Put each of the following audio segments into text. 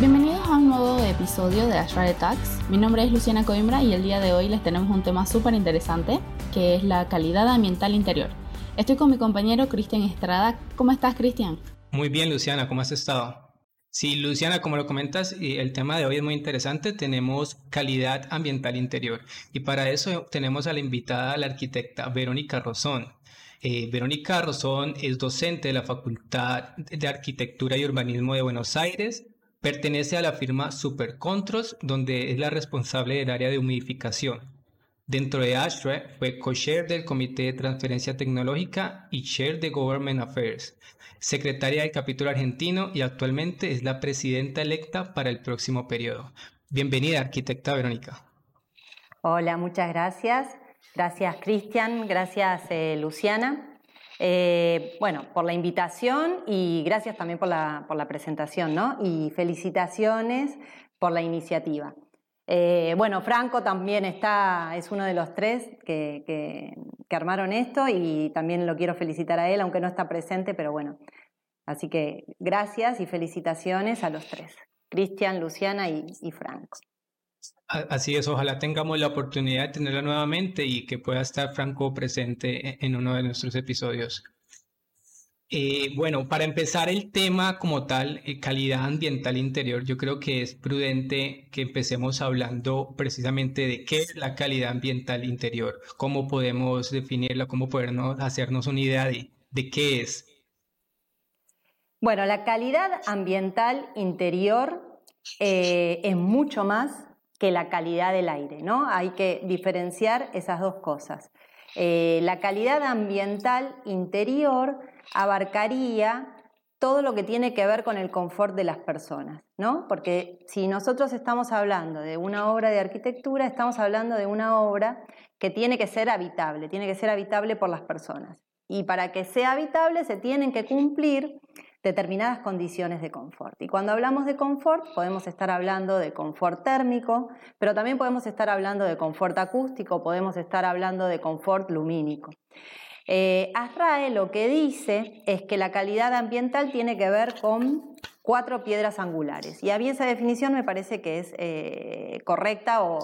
Bienvenidos a un nuevo episodio de Ashray Talks. Mi nombre es Luciana Coimbra y el día de hoy les tenemos un tema súper interesante que es la calidad ambiental interior. Estoy con mi compañero Cristian Estrada. ¿Cómo estás, Cristian? Muy bien, Luciana, ¿cómo has estado? Sí, Luciana, como lo comentas, el tema de hoy es muy interesante. Tenemos calidad ambiental interior y para eso tenemos a la invitada, la arquitecta Verónica Rosón. Eh, Verónica Rosón es docente de la Facultad de Arquitectura y Urbanismo de Buenos Aires Pertenece a la firma Supercontros, donde es la responsable del área de humidificación. Dentro de ASHRAE fue co-chair del Comité de Transferencia Tecnológica y chair de Government Affairs, secretaria del capítulo argentino y actualmente es la presidenta electa para el próximo periodo. Bienvenida, arquitecta Verónica. Hola, muchas gracias. Gracias, Cristian. Gracias, eh, Luciana. Eh, bueno, por la invitación y gracias también por la, presentación, ¿no? Y felicitaciones por la iniciativa. Eh, bueno, Franco también está, es uno de los tres que, que, armaron esto y también lo quiero felicitar a él, aunque no está presente, pero bueno. Así que gracias y felicitaciones a los tres, Cristian, Luciana y Franco. Así es, ojalá tengamos la oportunidad de tenerla nuevamente y que pueda estar Franco presente e-, en uno de nuestros episodios. Eh, bueno, para empezar el tema como tal, eh, calidad ambiental interior, yo creo que es prudente que empecemos hablando precisamente de qué es la calidad ambiental interior, cómo podemos definirla, cómo podernos hacernos una idea de, qué es. Bueno, la calidad ambiental interior eh, es mucho más que la calidad del aire, ¿no? Hay que diferenciar esas dos cosas. Eh, la calidad ambiental interior abarcaría todo lo que tiene que ver con el confort de las personas, ¿no? Porque si nosotros estamos hablando de una obra de arquitectura, estamos hablando de una obra que tiene que ser habitable, tiene que ser habitable por las personas. Y para que sea habitable se tienen que cumplir determinadas condiciones de confort. Y cuando hablamos de confort, podemos estar hablando de confort térmico, pero también podemos estar hablando de confort acústico, podemos estar hablando de confort lumínico. Eh, Azrae lo que dice es que la calidad ambiental tiene que ver con cuatro piedras angulares. Y a mí esa definición me parece que es eh, correcta o,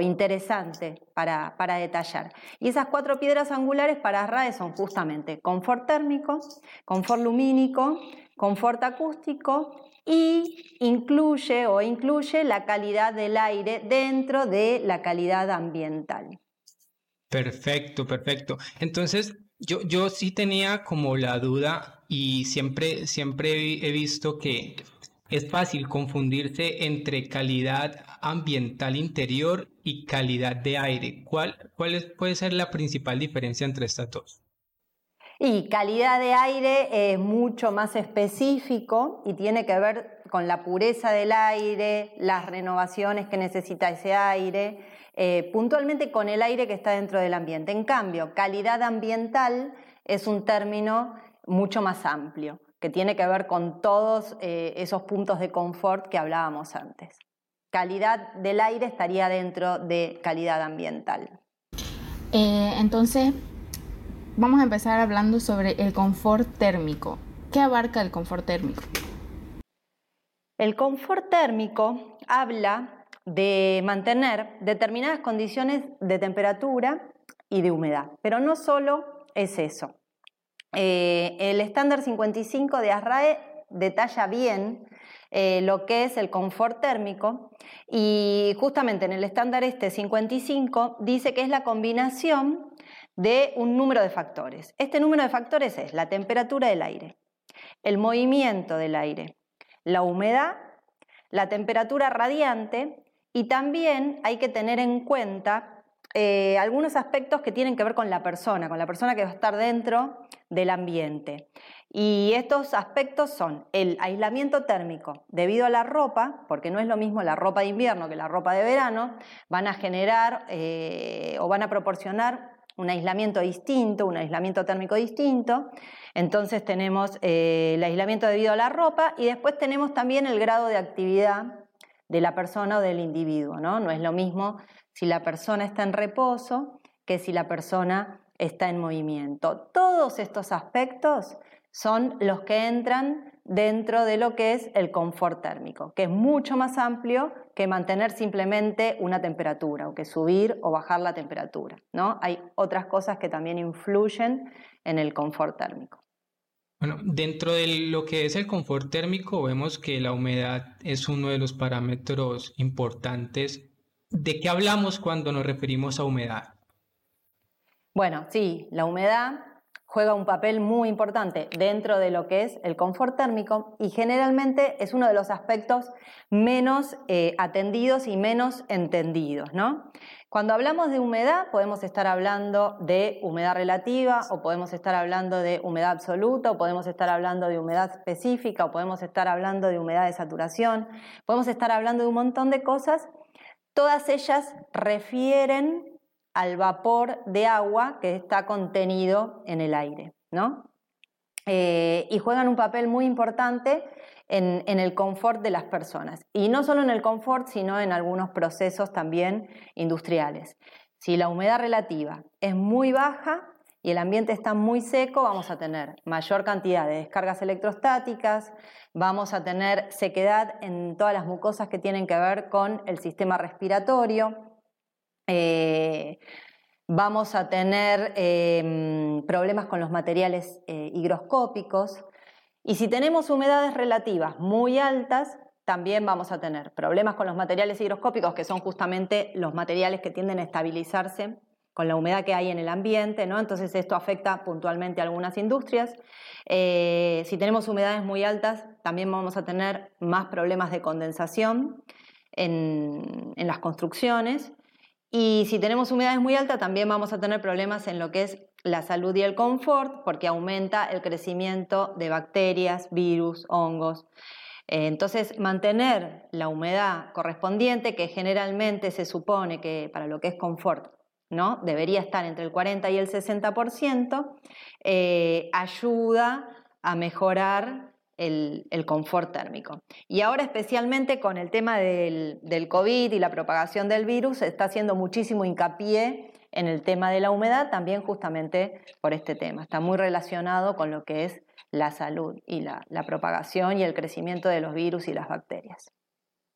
interesante para, para, detallar. Y esas cuatro piedras angulares para RAE son justamente confort térmico, confort lumínico, confort acústico y incluye o incluye la calidad del aire dentro de la calidad ambiental. Perfecto, perfecto. Entonces, yo, yo sí tenía como la duda y siempre, siempre he visto que es fácil confundirse entre calidad ambiental interior y calidad de aire. ¿Cuál, cuál puede ser la principal diferencia entre estas dos? Y calidad de aire es mucho más específico y tiene que ver con la pureza del aire, las renovaciones que necesita ese aire, eh, puntualmente con el aire que está dentro del ambiente. En cambio, calidad ambiental es un término mucho más amplio que tiene que ver con todos eh, esos puntos de confort que hablábamos antes. Calidad del aire estaría dentro de calidad ambiental. Eh, entonces, vamos a empezar hablando sobre el confort térmico. ¿Qué abarca el confort térmico? El confort térmico habla de mantener determinadas condiciones de temperatura y de humedad, pero no solo es eso. Eh, el estándar 55 de ASRAE detalla bien eh, lo que es el confort térmico y justamente en el estándar este 55 dice que es la combinación de un número de factores. Este número de factores es la temperatura del aire, el movimiento del aire, la humedad, la temperatura radiante y también hay que tener en cuenta eh, algunos aspectos que tienen que ver con la persona, con la persona que va a estar dentro del ambiente. Y estos aspectos son el aislamiento térmico debido a la ropa, porque no es lo mismo la ropa de invierno que la ropa de verano, van a generar eh, o van a proporcionar un aislamiento distinto, un aislamiento térmico distinto. Entonces tenemos eh, el aislamiento debido a la ropa y después tenemos también el grado de actividad de la persona o del individuo. No, no es lo mismo si la persona está en reposo que si la persona está en movimiento. Todos estos aspectos son los que entran dentro de lo que es el confort térmico, que es mucho más amplio que mantener simplemente una temperatura o que subir o bajar la temperatura. ¿no? Hay otras cosas que también influyen en el confort térmico. Bueno, dentro de lo que es el confort térmico vemos que la humedad es uno de los parámetros importantes. ¿De qué hablamos cuando nos referimos a humedad? Bueno, sí, la humedad juega un papel muy importante dentro de lo que es el confort térmico y generalmente es uno de los aspectos menos eh, atendidos y menos entendidos. ¿no? Cuando hablamos de humedad podemos estar hablando de humedad relativa o podemos estar hablando de humedad absoluta o podemos estar hablando de humedad específica o podemos estar hablando de humedad de saturación, podemos estar hablando de un montón de cosas. Todas ellas refieren al vapor de agua que está contenido en el aire, ¿no? Eh, y juegan un papel muy importante en, el confort de las personas. Y no solo en el confort, sino en algunos procesos también industriales. Si la humedad relativa es muy baja y el ambiente está muy seco, vamos a tener mayor cantidad de descargas electrostáticas, vamos a tener sequedad en todas las mucosas que tienen que ver con el sistema respiratorio, eh, vamos a tener em, problemas con los materiales eh, higroscópicos. Y si tenemos humedades relativas muy altas, también vamos a tener problemas con los materiales higroscópicos, que son justamente los materiales que tienden a estabilizarse con la humedad que hay en el ambiente, ¿no? Entonces esto afecta puntualmente a algunas industrias. Eh, si tenemos humedades muy altas, también vamos a tener más problemas de condensación en las construcciones. Y si tenemos humedades muy altas, también vamos a tener problemas en lo que es la salud y el confort, porque aumenta el crecimiento de bacterias, virus, hongos. Eh, entonces, mantener la humedad correspondiente, que generalmente se supone que para lo que es confort, ¿no? debería estar entre el 40 y el 60%, eh, ayuda a mejorar el, confort térmico. Y ahora especialmente con el tema del, COVID y la propagación del virus, se está haciendo muchísimo hincapié en el tema de la humedad, también justamente por este tema. Está muy relacionado con lo que es la salud y la, la propagación y el crecimiento de los virus y las bacterias.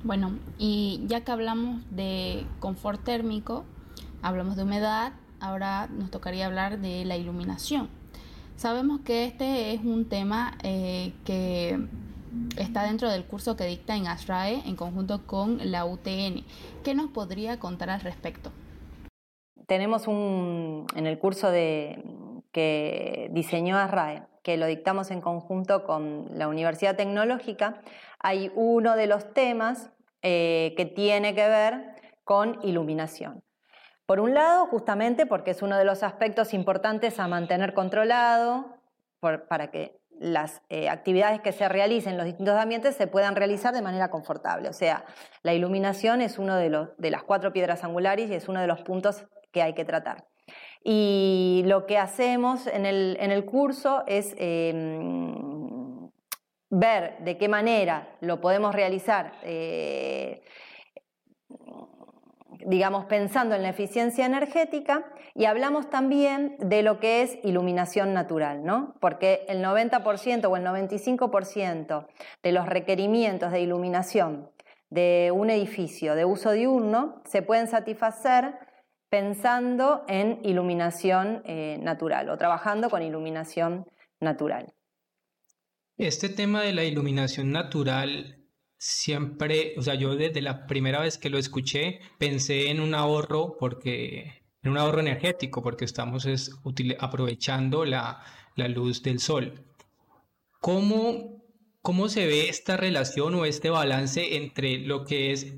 Bueno, y ya que hablamos de confort térmico, hablamos de humedad, ahora nos tocaría hablar de la iluminación. Sabemos que este es un tema eh, que está dentro del curso que dicta en ASRAE en conjunto con la UTN. ¿Qué nos podría contar al respecto? Tenemos un, en el curso de, que diseñó ASRAE, que lo dictamos en conjunto con la Universidad Tecnológica, hay uno de los temas eh, que tiene que ver con iluminación. Por un lado, justamente porque es uno de los aspectos importantes a mantener controlado para que las eh, actividades que se realicen en los distintos ambientes se puedan realizar de manera confortable. O sea, la iluminación es uno de, las cuatro piedras angulares y es uno de los puntos que hay que tratar. Y lo que hacemos en el, curso es em, ver de qué manera lo podemos realizar. Eh, digamos, pensando en la eficiencia energética y hablamos también de lo que es iluminación natural, ¿no? Porque el 90% o el 95% de los requerimientos de iluminación de un edificio de uso diurno se pueden satisfacer pensando en iluminación eh, natural o trabajando con iluminación natural. Este tema de la iluminación natural siempre, o sea, yo desde la primera vez que lo escuché pensé en un ahorro porque en un ahorro energético porque estamos aprovechando la, luz del sol. ¿Cómo, ¿Cómo se ve esta relación o este balance entre lo que es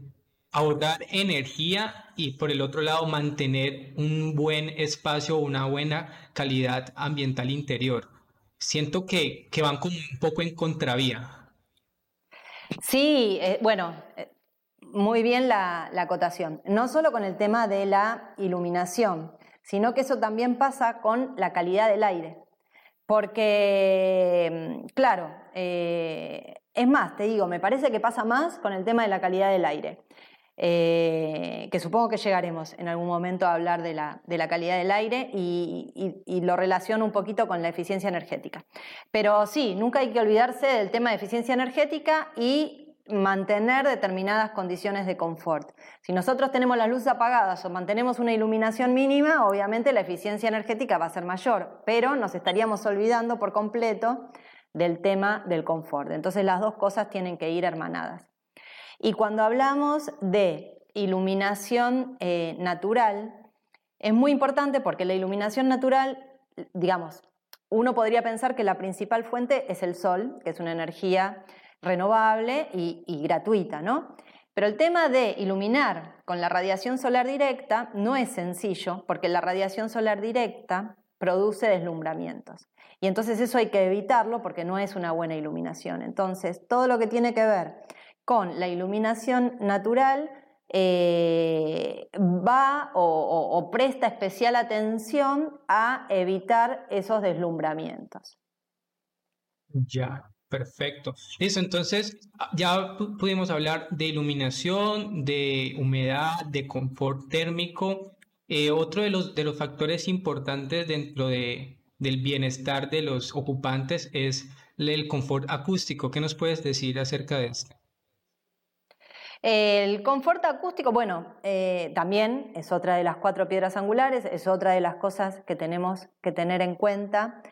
ahorrar energía y por el otro lado mantener un buen espacio, una buena calidad ambiental interior? Siento que, que van como un poco en contravía. Sí, eh, bueno, eh, muy bien la, acotación. No solo con el tema de la iluminación, sino que eso también pasa con la calidad del aire. Porque, mm, claro, eh, es más, te digo, me parece que pasa más con el tema de la calidad del aire. Eh, que supongo que llegaremos en algún momento a hablar de la, calidad del aire y, lo relaciono un poquito con la eficiencia energética. Pero sí, nunca hay que olvidarse del tema de eficiencia energética y mantener determinadas condiciones de confort. Si nosotros tenemos las luces apagadas o mantenemos una iluminación mínima, obviamente la eficiencia energética va a ser mayor, pero nos estaríamos olvidando por completo del tema del confort. Entonces las dos cosas tienen que ir hermanadas. Y cuando hablamos de iluminación eh, natural, es muy importante porque la iluminación natural, digamos, uno podría pensar que la principal fuente es el sol, que es una energía renovable y, y gratuita, ¿no? Pero el tema de iluminar con la radiación solar directa no es sencillo, porque la radiación solar directa produce deslumbramientos. Y entonces eso hay que evitarlo porque no es una buena iluminación. Entonces, todo lo que tiene que ver con la iluminación natural eh, va o, presta especial atención a evitar esos deslumbramientos. Ya, perfecto. Listo, entonces ya pudimos hablar de iluminación, de humedad, de confort térmico. Eh, otro de los, de los factores importantes dentro de, del bienestar de los ocupantes es el confort acústico. ¿Qué nos puedes decir acerca de esto? El confort acústico, bueno, eh, también es otra de las cuatro piedras angulares, es otra de las cosas que tenemos que tener en cuenta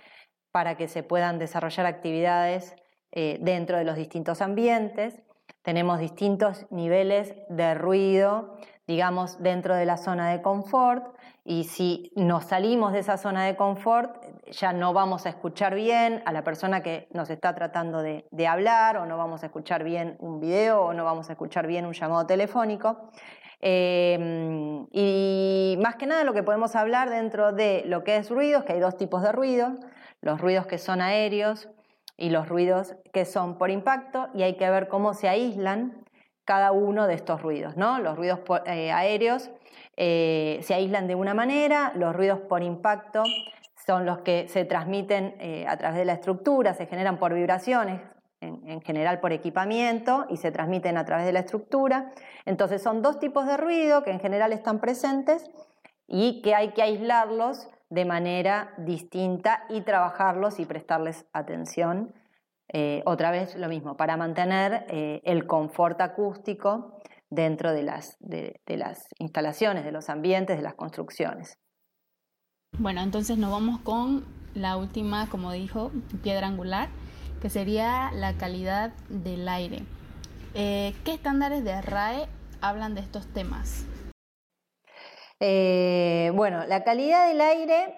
para que se puedan desarrollar actividades eh, dentro de los distintos ambientes. Tenemos distintos niveles de ruido, digamos, dentro de la zona de confort y si nos salimos de esa zona de confort, ya no vamos a escuchar bien a la persona que nos está tratando de, hablar, o no vamos a escuchar bien un video, o no vamos a escuchar bien un llamado telefónico. Eh, y más que nada lo que podemos hablar dentro de lo que es ruidos, que hay dos tipos de ruidos, los ruidos que son aéreos y los ruidos que son por impacto, y hay que ver cómo se aíslan cada uno de estos ruidos. ¿no? Los ruidos eh, aéreos eh, se aíslan de una manera, los ruidos por impacto son los que se transmiten eh, a través de la estructura, se generan por vibraciones, en, general por equipamiento, y se transmiten a través de la estructura. Entonces son dos tipos de ruido que en general están presentes y que hay que aislarlos de manera distinta y trabajarlos y prestarles atención. Eh, otra vez lo mismo, para mantener el confort acústico dentro de, las instalaciones, de los ambientes, de las construcciones. Bueno, entonces nos vamos con la última, como dijo, piedra angular, que sería la calidad del aire. Eh, ¿Qué estándares de RAE hablan de estos temas? Eh, bueno, la calidad del aire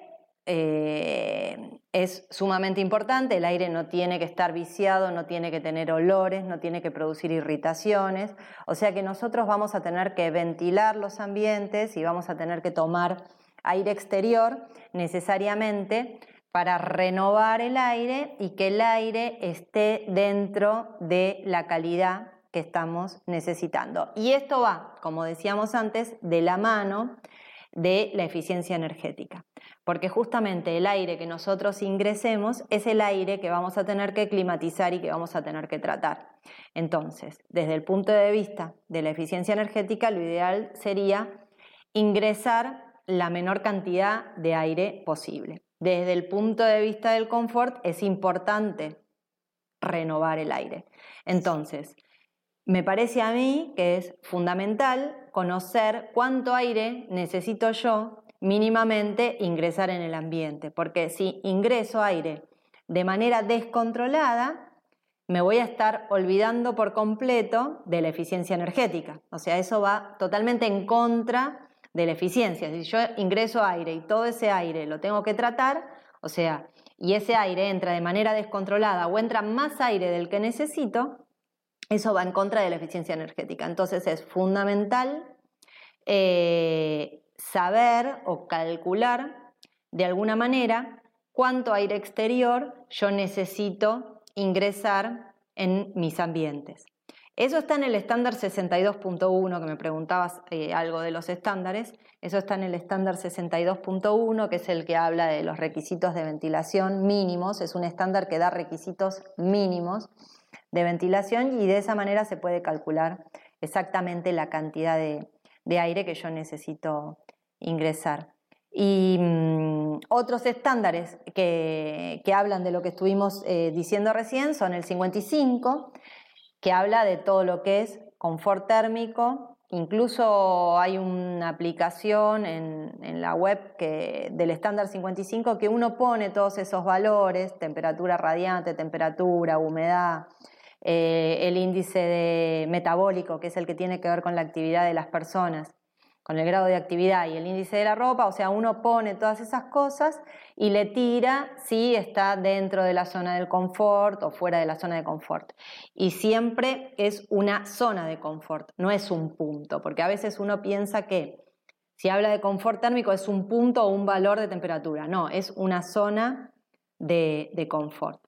eh, es sumamente importante, el aire no tiene que estar viciado, no tiene que tener olores, no tiene que producir irritaciones, o sea que nosotros vamos a tener que ventilar los ambientes y vamos a tener que tomar aire exterior necesariamente para renovar el aire y que el aire esté dentro de la calidad que estamos necesitando. Y esto va, como decíamos antes, de la mano de la eficiencia energética porque justamente el aire que nosotros ingresemos es el aire que vamos a tener que climatizar y que vamos a tener que tratar. Entonces, desde el punto de vista de la eficiencia energética, lo ideal sería ingresar la menor cantidad de aire posible. Desde el punto de vista del confort, es importante renovar el aire. Entonces, me parece a mí que es fundamental conocer cuánto aire necesito yo mínimamente ingresar en el ambiente, porque si ingreso aire de manera descontrolada, me voy a estar olvidando por completo de la eficiencia energética. O sea, eso va totalmente en contra de la eficiencia. Si yo ingreso aire y todo ese aire lo tengo que tratar, o sea, y ese aire entra de manera descontrolada o entra más aire del que necesito, eso va en contra de la eficiencia energética. Entonces es fundamental eh, saber o calcular de alguna manera cuánto aire exterior yo necesito ingresar en mis ambientes. Eso está en el estándar 62.1, que me preguntabas eh, algo de los estándares. Eso está en el estándar 62.1, que es el que habla de los requisitos de ventilación mínimos. Es un estándar que da requisitos mínimos de ventilación y de esa manera se puede calcular exactamente la cantidad de, aire que yo necesito ingresar. Y mm, otros estándares que, hablan de lo que estuvimos eh, diciendo recién son el 55, que habla de todo lo que es confort térmico, Incluso hay una aplicación en, la web del estándar 55 que uno pone todos esos valores, temperatura radiante, temperatura, humedad, eh, el índice de metabólico, que es el que tiene que ver con la actividad de las personas, con el grado de actividad y el índice de la ropa, o sea, uno pone todas esas cosas y le tira si está dentro de la zona del confort o fuera de la zona de confort. Y siempre es una zona de confort, no es un punto, porque a veces uno piensa que si habla de confort térmico es un punto o un valor de temperatura, no, es una zona de, confort.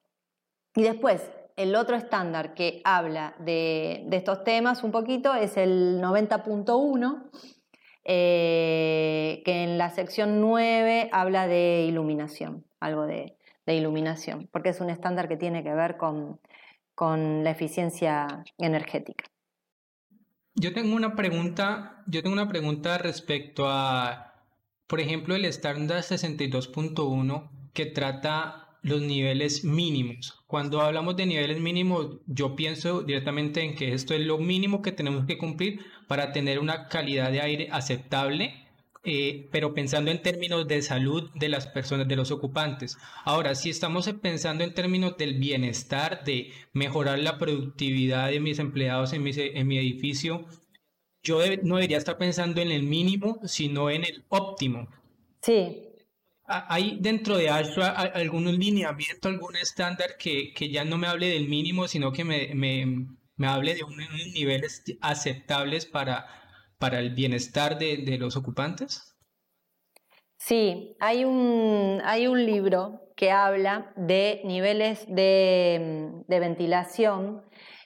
Y después, el otro estándar que habla de, de estos temas un poquito es el 90.1 eh, que en la sección 9 habla de iluminación, algo de, iluminación, porque es un estándar que tiene que ver con, la eficiencia energética. Yo tengo una pregunta, yo tengo una pregunta respecto a, por ejemplo, el estándar 62.1 que trata los niveles mínimos. Cuando hablamos de niveles mínimos, yo pienso directamente en que esto es lo mínimo que tenemos que cumplir para tener una calidad de aire aceptable, eh, pero pensando en términos de salud de las personas, de los ocupantes. Ahora, si estamos pensando en términos del bienestar, de mejorar la productividad de mis empleados en mi, en mi edificio, yo no debería estar pensando en el mínimo, sino en el óptimo. Sí, ¿Hay dentro de Ashra algún lineamiento, algún estándar que, ya no me hable del mínimo, sino que me, hable de unos niveles aceptables para, para el bienestar de, los ocupantes? Sí, hay un, hay un libro que habla de niveles de, ventilación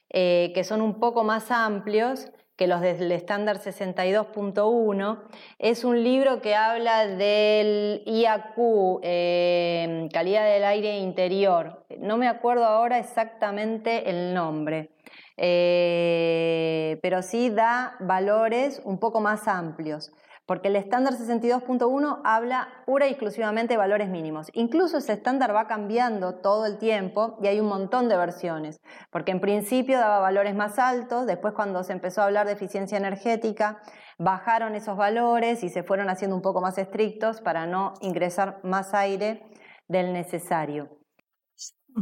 eh, que son un poco más amplios que los del estándar 62.1. Es un libro que habla del IAQ, eh, calidad del aire interior. No me acuerdo ahora exactamente el nombre, eh, pero sí da valores un poco más amplios porque el estándar 62.1 habla pura y exclusivamente de valores mínimos. Incluso ese estándar va cambiando todo el tiempo y hay un montón de versiones, porque en principio daba valores más altos, después cuando se empezó a hablar de eficiencia energética, bajaron esos valores y se fueron haciendo un poco más estrictos para no ingresar más aire del necesario.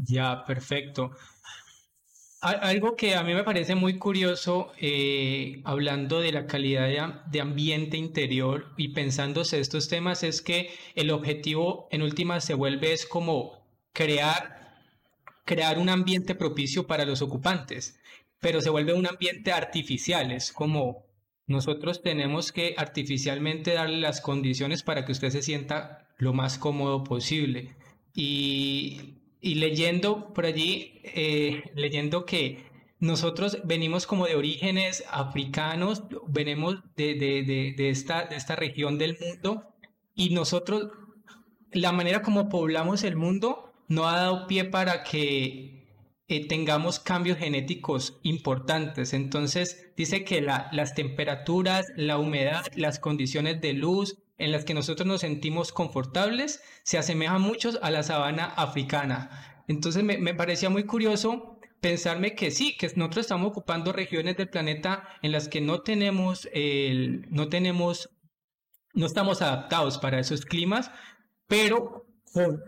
Ya, perfecto. Algo que a mí me parece muy curioso, eh, hablando de la calidad de, ambiente interior y pensándose estos temas, es que el objetivo en última se vuelve es como crear, crear un ambiente propicio para los ocupantes, pero se vuelve un ambiente artificial, es como nosotros tenemos que artificialmente darle las condiciones para que usted se sienta lo más cómodo posible. Y y leyendo por allí, eh, leyendo que nosotros venimos como de orígenes africanos, venimos de, de, de, esta, de esta región del mundo y nosotros, la manera como poblamos el mundo no ha dado pie para que eh, tengamos cambios genéticos importantes. Entonces dice que la, las temperaturas, la humedad, las condiciones de luz, en las que nosotros nos sentimos confortables se asemejan mucho a la sabana africana. Entonces me, parecía muy curioso pensarme que sí, que nosotros estamos ocupando regiones del planeta en las que no tenemos, el, no tenemos, no estamos adaptados para esos climas, pero con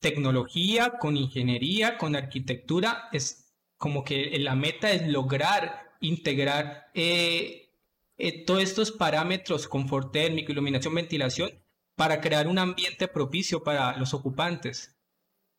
tecnología, con ingeniería, con arquitectura, es como que la meta es lograr integrar eh, eh, todos estos parámetros, confort térmico, iluminación, ventilación, para crear un ambiente propicio para los ocupantes.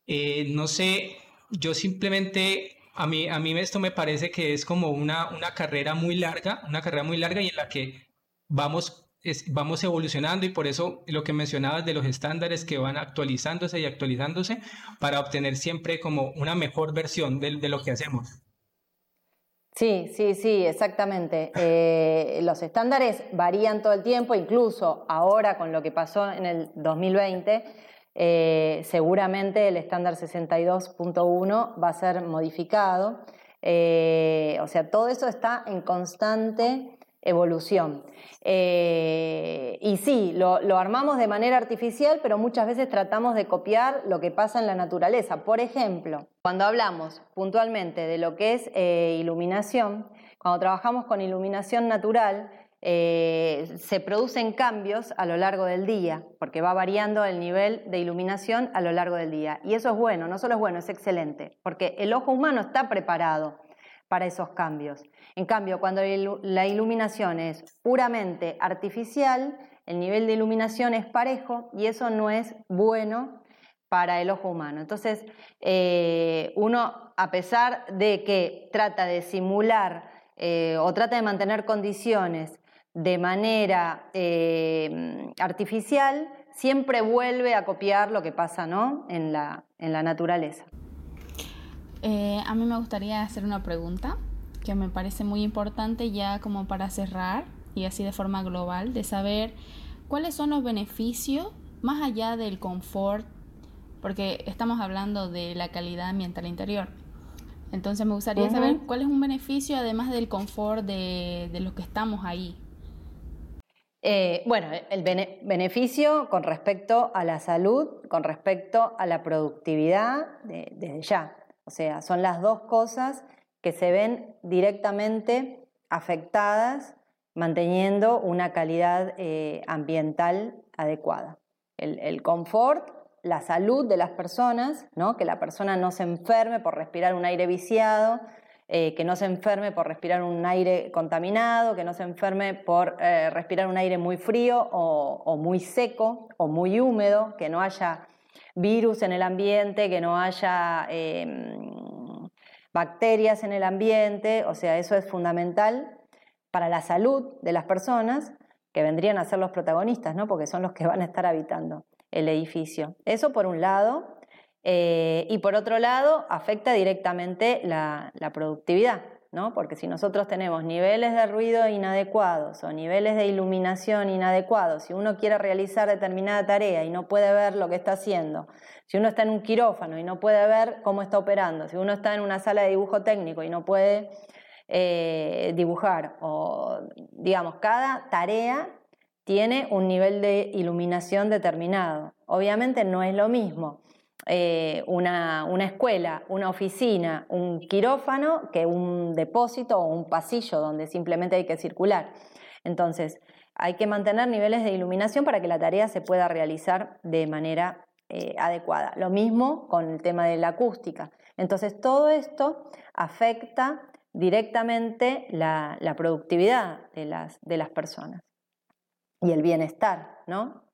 Eh, no sé, yo simplemente, a mí, a mí esto me parece que es como una, una carrera muy larga, una carrera muy larga y en la que vamos, vamos evolucionando y por eso lo que mencionabas de los estándares que van actualizándose y actualizándose para obtener siempre como una mejor versión de, de lo que hacemos. Sí, sí, sí, exactamente. Eh, los estándares varían todo el tiempo, incluso ahora con lo que pasó en el 2020, eh, seguramente el estándar 62.1 va a ser modificado. Eh, o sea, todo eso está en constante evolución. Eh, y sí, lo, armamos de manera artificial, pero muchas veces tratamos de copiar lo que pasa en la naturaleza. Por ejemplo, cuando hablamos puntualmente de lo que es eh, iluminación, cuando trabajamos con iluminación natural, eh, se producen cambios a lo largo del día, porque va variando el nivel de iluminación a lo largo del día. Y eso es bueno, no solo es bueno, es excelente, porque el ojo humano está preparado para esos cambios. En cambio, cuando la iluminación es puramente artificial, el nivel de iluminación es parejo y eso no es bueno para el ojo humano. Entonces, eh, uno, a pesar de que trata de simular eh, o trata de mantener condiciones de manera eh, artificial, siempre vuelve a copiar lo que pasa ¿no? en, la, en la naturaleza. Eh, a mí me gustaría hacer una pregunta que me parece muy importante ya como para cerrar y así de forma global, de saber cuáles son los beneficios más allá del confort, porque estamos hablando de la calidad ambiental interior. Entonces me gustaría saber cuál es un beneficio además del confort de, de los que estamos ahí. Eh, bueno, el beneficio con respecto a la salud, con respecto a la productividad, desde ya. O sea, son las dos cosas que se ven directamente afectadas manteniendo una calidad eh, ambiental adecuada. El, confort, la salud de las personas, ¿no? que la persona no se enferme por respirar un aire viciado, eh, que no se enferme por respirar un aire contaminado, que no se enferme por eh, respirar un aire muy frío o, muy seco o muy húmedo, que no haya virus en el ambiente, que no haya em, bacterias en el ambiente, o sea, eso es fundamental para la salud de las personas que vendrían a ser los protagonistas, ¿no? porque son los que van a estar habitando el edificio. Eso por un lado. Eh, y por otro lado, afecta directamente la productividad. Porque si nosotros tenemos niveles de ruido inadecuados o niveles de iluminación inadecuados, si uno quiere realizar determinada tarea y no puede ver lo que está haciendo, si uno está en un quirófano y no puede ver cómo está operando, si uno está en una sala de dibujo técnico y no puede eh, dibujar, o digamos, cada tarea tiene un nivel de iluminación determinado. Obviamente no es lo mismo eh, una, escuela, una oficina, un quirófano que un depósito o un pasillo donde simplemente hay que circular. Entonces, hay que mantener niveles de iluminación para que la tarea se pueda realizar de manera eh, adecuada. Lo mismo con el tema de la acústica. Entonces, todo esto afecta directamente la, productividad de las, de las personas y el bienestar, ¿no?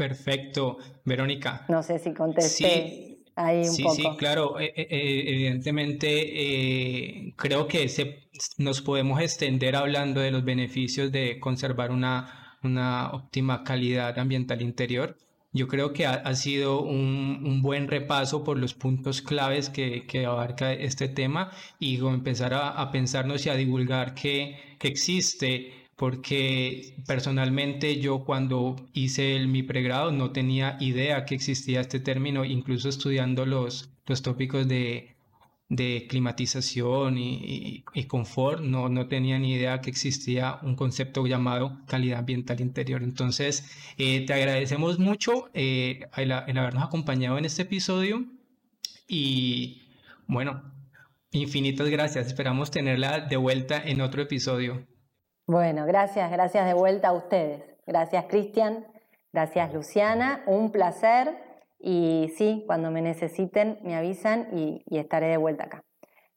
Perfecto, Verónica. No sé si contesté. Ahí un sí, poco. sí, claro. Eh, eh, eh, evidentemente, creo que nos podemos extender hablando de los beneficios de conservar una, una óptima calidad ambiental interior. Yo creo que ha, sido un, buen repaso por los puntos claves que, que abarca este tema y empezar a, a pensarnos y a divulgar que, que existe porque personalmente yo cuando hice mi pregrado no tenía idea que existía este término, incluso estudiando los, los tópicos de, climatización y, confort, no, no tenía ni idea que existía un concepto llamado calidad ambiental interior. Entonces, eh, te agradecemos mucho eh, el, el habernos acompañado en este episodio y bueno, infinitas gracias. Esperamos tenerla de vuelta en otro episodio. Bueno, gracias, gracias de vuelta a ustedes. Gracias Cristian, gracias Luciana, un placer y sí, cuando me necesiten me avisan y, estaré de vuelta acá.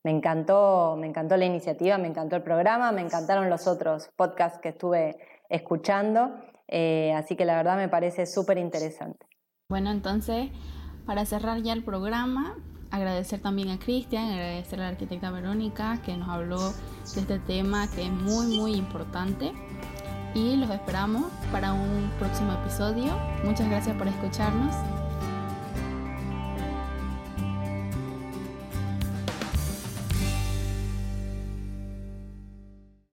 Me encantó, me encantó la iniciativa, me encantó el programa, me encantaron los otros podcasts que estuve escuchando, eh, así que la verdad me parece súper interesante. Bueno, entonces, para cerrar ya el programa, agradecer también a Cristian, agradecer a la arquitecta Verónica que nos habló de este tema que es muy muy importante y los esperamos para un próximo episodio. Muchas gracias por escucharnos